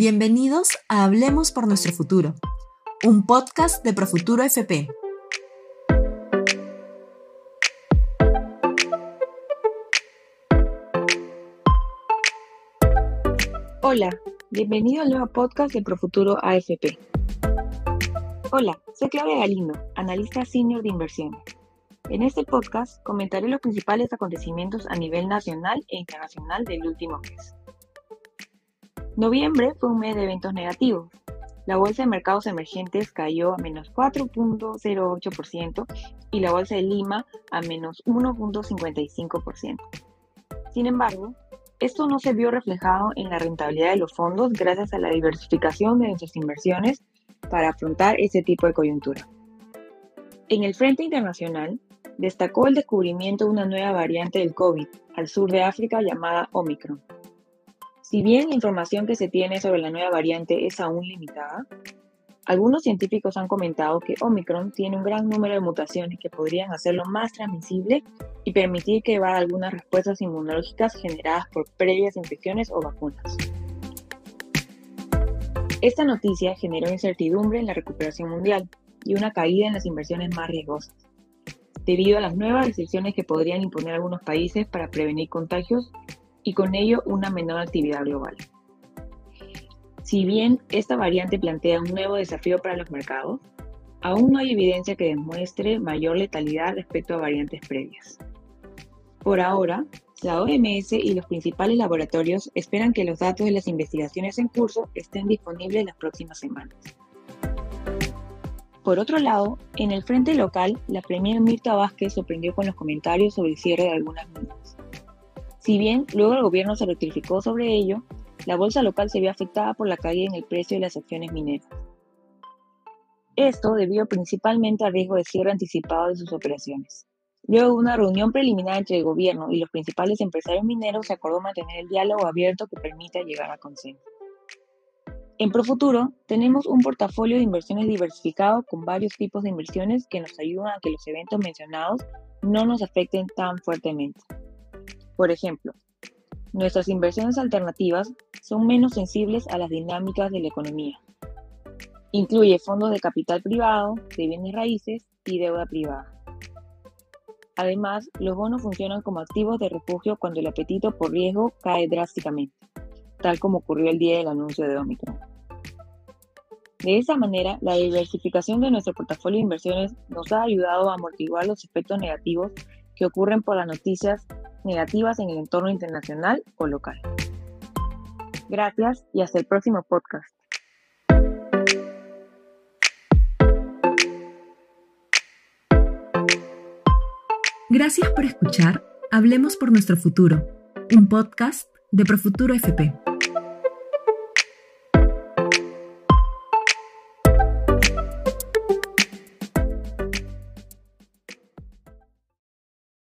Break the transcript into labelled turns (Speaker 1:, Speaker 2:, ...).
Speaker 1: Bienvenidos a Hablemos por nuestro futuro, un podcast de Profuturo FP.
Speaker 2: Hola, bienvenido al nuevo podcast de Profuturo AFP. Hola, soy Claudia Galindo, analista senior de inversiones. En este podcast comentaré los principales acontecimientos a nivel nacional e internacional del último mes. Noviembre fue un mes de eventos negativos. La bolsa de mercados emergentes cayó a menos 4.08% y la bolsa de Lima a menos 1.55%. Sin embargo, esto no se vio reflejado en la rentabilidad de los fondos gracias a la diversificación de nuestras inversiones para afrontar este tipo de coyuntura. En el frente internacional, destacó el descubrimiento de una nueva variante del COVID al sur de África llamada Omicron si bien la información que se tiene sobre la nueva variante es aún limitada, algunos científicos han comentado que Omicron tiene un gran número de mutaciones que podrían hacerlo más transmisible y permitir que evada algunas respuestas inmunológicas generadas por previas infecciones o vacunas. Esta noticia generó incertidumbre en la recuperación mundial y una caída en las inversiones más riesgosas, debido a las nuevas restricciones que podrían imponer algunos países para prevenir contagios y con ello una menor actividad global. Si bien esta variante plantea un nuevo desafío para los mercados, aún no hay evidencia que demuestre mayor letalidad respecto a variantes previas. Por ahora, la OMS y los principales laboratorios esperan que los datos de las investigaciones en curso estén disponibles las próximas semanas. Por otro lado, en el frente local, la Premier Mirta Vázquez sorprendió con los comentarios sobre el cierre de algunas minas. Si bien luego el gobierno se rectificó sobre ello, la bolsa local se vio afectada por la caída en el precio de las acciones mineras. Esto debido principalmente al riesgo de cierre anticipado de sus operaciones. Luego de una reunión preliminar entre el gobierno y los principales empresarios mineros, se acordó mantener el diálogo abierto que permita llegar a consenso. En Profuturo tenemos un portafolio de inversiones diversificado con varios tipos de inversiones que nos ayudan a que los eventos mencionados no nos afecten tan fuertemente. Por ejemplo, nuestras inversiones alternativas son menos sensibles a las dinámicas de la economía. Incluye fondos de capital privado, de bienes raíces y deuda privada. Además, los bonos funcionan como activos de refugio cuando el apetito por riesgo cae drásticamente, tal como ocurrió el día del anuncio de Omicron. De esa manera, la diversificación de nuestro portafolio de inversiones nos ha ayudado a amortiguar los efectos negativos que ocurren por las noticias negativas en el entorno internacional o local. Gracias y hasta el próximo podcast.
Speaker 1: Gracias por escuchar Hablemos por nuestro futuro, un podcast de Profuturo FP.